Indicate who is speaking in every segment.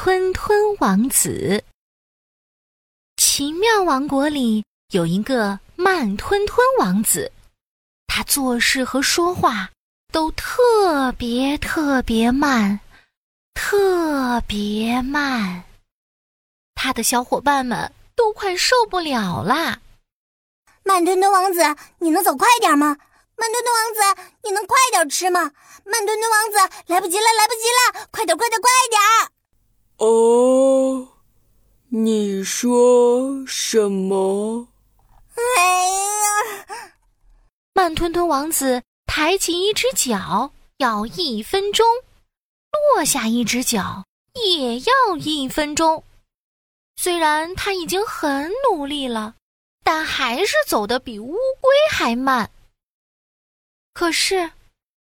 Speaker 1: 吞吞王子。奇妙王国里有一个慢吞吞王子，他做事和说话都特别特别慢，特别慢。他的小伙伴们都快受不了啦！
Speaker 2: 慢吞吞王子，你能走快点吗？慢吞吞王子，你能快点吃吗？慢吞吞王子，来不及了，来不及了，快点，快点，快点！
Speaker 3: 哦，你说什么？
Speaker 2: 哎呀！
Speaker 1: 慢吞吞王子抬起一只脚要一分钟，落下一只脚也要一分钟。虽然他已经很努力了，但还是走得比乌龟还慢。可是，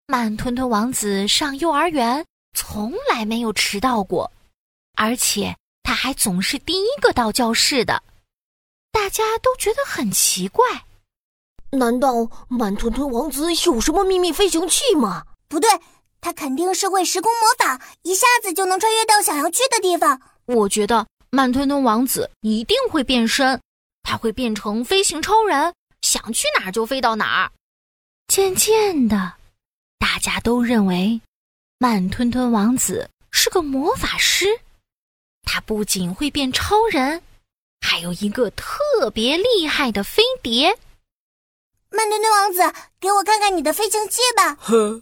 Speaker 1: 慢吞吞王子上幼儿园从来没有迟到过，而且他还总是第一个到教室的。大家都觉得很奇怪，
Speaker 4: 难道慢吞吞王子有什么秘密飞行器吗？
Speaker 2: 不对，他肯定是会时空魔法，一下子就能穿越到想要去的地方。
Speaker 1: 我觉得慢吞吞王子一定会变身，他会变成飞行超人，想去哪儿就飞到哪儿。渐渐的，大家都认为慢吞吞王子是个魔法师。他不仅会变超人，还有一个特别厉害的飞碟。
Speaker 2: 慢吞吞王子，给我看看你的飞行器吧。
Speaker 3: 呵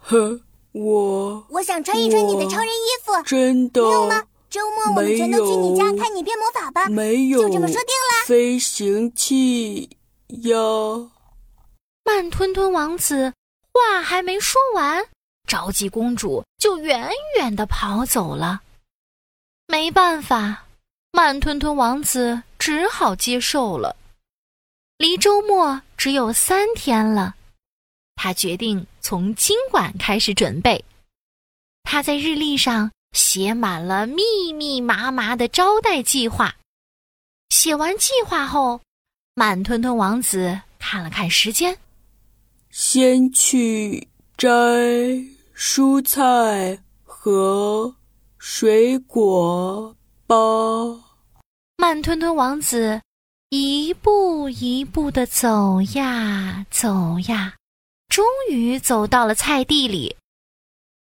Speaker 3: 呵，我
Speaker 2: 我想穿一穿你的超人衣服。
Speaker 3: 真的
Speaker 2: 没有吗？周末我们全都去你家看你变魔法吧。
Speaker 3: 没有，
Speaker 2: 就这么说定了。
Speaker 3: 飞行器呀。
Speaker 1: 慢吞吞王子话还没说完，着急公主就远远的跑走了。没办法，慢吞吞王子只好接受了。离周末只有三天了，他决定从今晚开始准备。他在日历上写满了密密麻麻的招待计划。写完计划后，慢吞吞王子看了看时间。
Speaker 3: 先去摘蔬菜和水果吧。
Speaker 1: 慢吞吞王子一步一步的走呀走呀，终于走到了菜地里。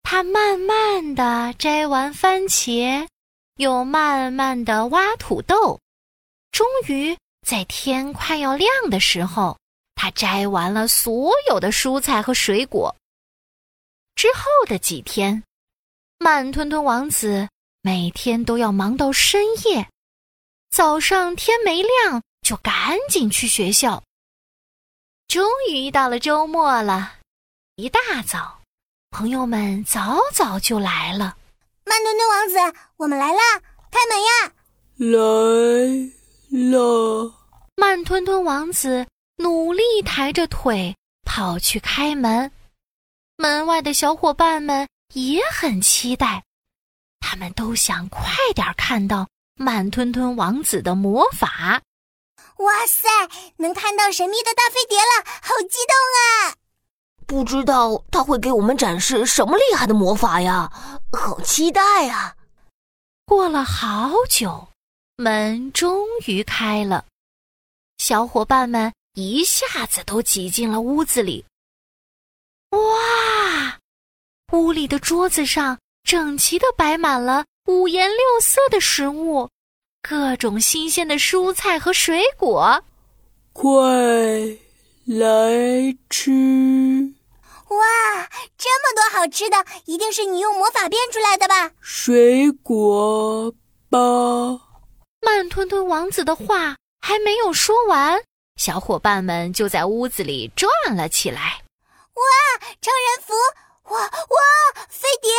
Speaker 1: 他慢慢的摘完番茄，又慢慢的挖土豆，终于在天快要亮的时候。他摘完了所有的蔬菜和水果。之后的几天，慢吞吞王子每天都要忙到深夜，早上天没亮就赶紧去学校。终于到了周末了，一大早，朋友们早早就来了。
Speaker 2: 慢吞吞王子，我们来啦！开门呀！
Speaker 3: 来了。
Speaker 1: 慢吞吞王子。努力抬着腿跑去开门，门外的小伙伴们也很期待，他们都想快点看到慢吞吞王子的魔法。
Speaker 2: 哇塞，能看到神秘的大飞碟了，好激动啊！
Speaker 4: 不知道他会给我们展示什么厉害的魔法呀，好期待啊！
Speaker 1: 过了好久，门终于开了，小伙伴们。一下子都挤进了屋子里。哇，屋里的桌子上整齐的摆满了五颜六色的食物，各种新鲜的蔬菜和水果。
Speaker 3: 快来吃！
Speaker 2: 哇，这么多好吃的，一定是你用魔法变出来的吧？
Speaker 3: 水果吧。
Speaker 1: 慢吞吞王子的话还没有说完。小伙伴们就在屋子里转了起来。
Speaker 2: 哇，超人服！哇哇，飞碟！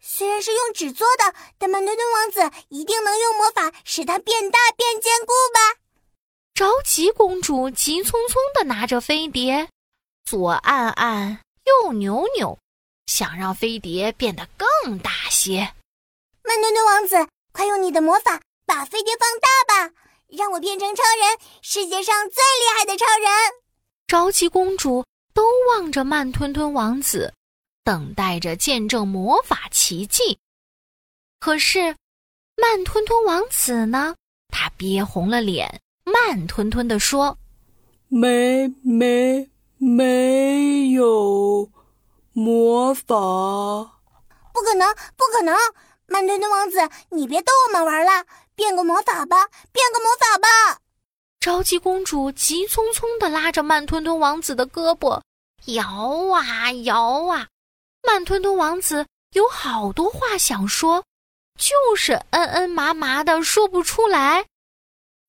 Speaker 2: 虽然是用纸做的，但慢吞吞王子一定能用魔法使它变大变坚固吧？
Speaker 1: 着急公主急匆匆地拿着飞碟，左按按，右扭扭，想让飞碟变得更大些。
Speaker 2: 慢吞吞王子，快用你的魔法把飞碟放大吧！让我变成超人，世界上最厉害的超人！
Speaker 1: 着急公主都望着慢吞吞王子，等待着见证魔法奇迹。可是，慢吞吞王子呢，他憋红了脸，慢吞吞地说：“
Speaker 3: 没没没有魔法，
Speaker 2: 不可能，不可能！慢吞吞王子，你别逗我们玩了，变个魔法吧，变个魔法吧！”
Speaker 1: 着急公主急匆匆地拉着慢吞吞王子的胳膊，摇啊摇啊。慢吞吞王子有好多话想说，就是嗯嗯麻麻的说不出来。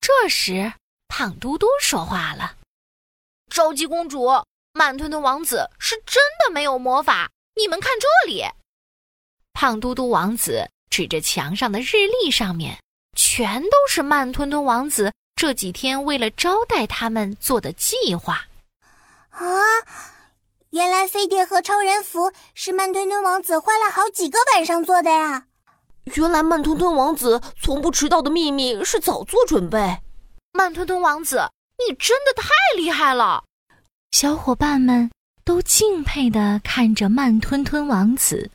Speaker 1: 这时，胖嘟嘟说话了：“着急公主，慢吞吞王子是真的没有魔法。你们看这里。”胖嘟嘟王子指着墙上的日历，上面全都是慢吞吞王子。这几天为了招待他们做的计划，
Speaker 2: 啊！原来飞碟和超人服是慢吞吞王子花了好几个晚上做的呀！
Speaker 4: 原来慢吞吞王子从不迟到的秘密是早做准备。
Speaker 1: 慢吞吞王子，你真的太厉害了！小伙伴们都敬佩的看着慢吞吞王子。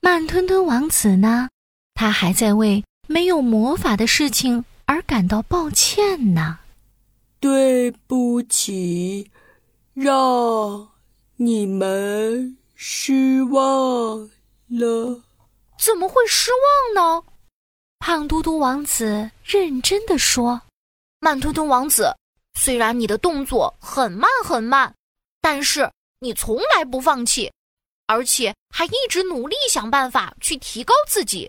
Speaker 1: 慢吞吞王子呢？他还在为没有魔法的事情。而感到抱歉呢，
Speaker 3: 对不起，让你们失望了。
Speaker 1: 怎么会失望呢？胖嘟嘟王子认真的说：“慢吞吞王子，虽然你的动作很慢很慢，但是你从来不放弃，而且还一直努力想办法去提高自己，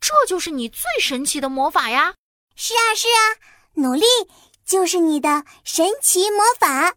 Speaker 1: 这就是你最神奇的魔法呀。”
Speaker 2: 是啊，是啊，努力就是你的神奇魔法。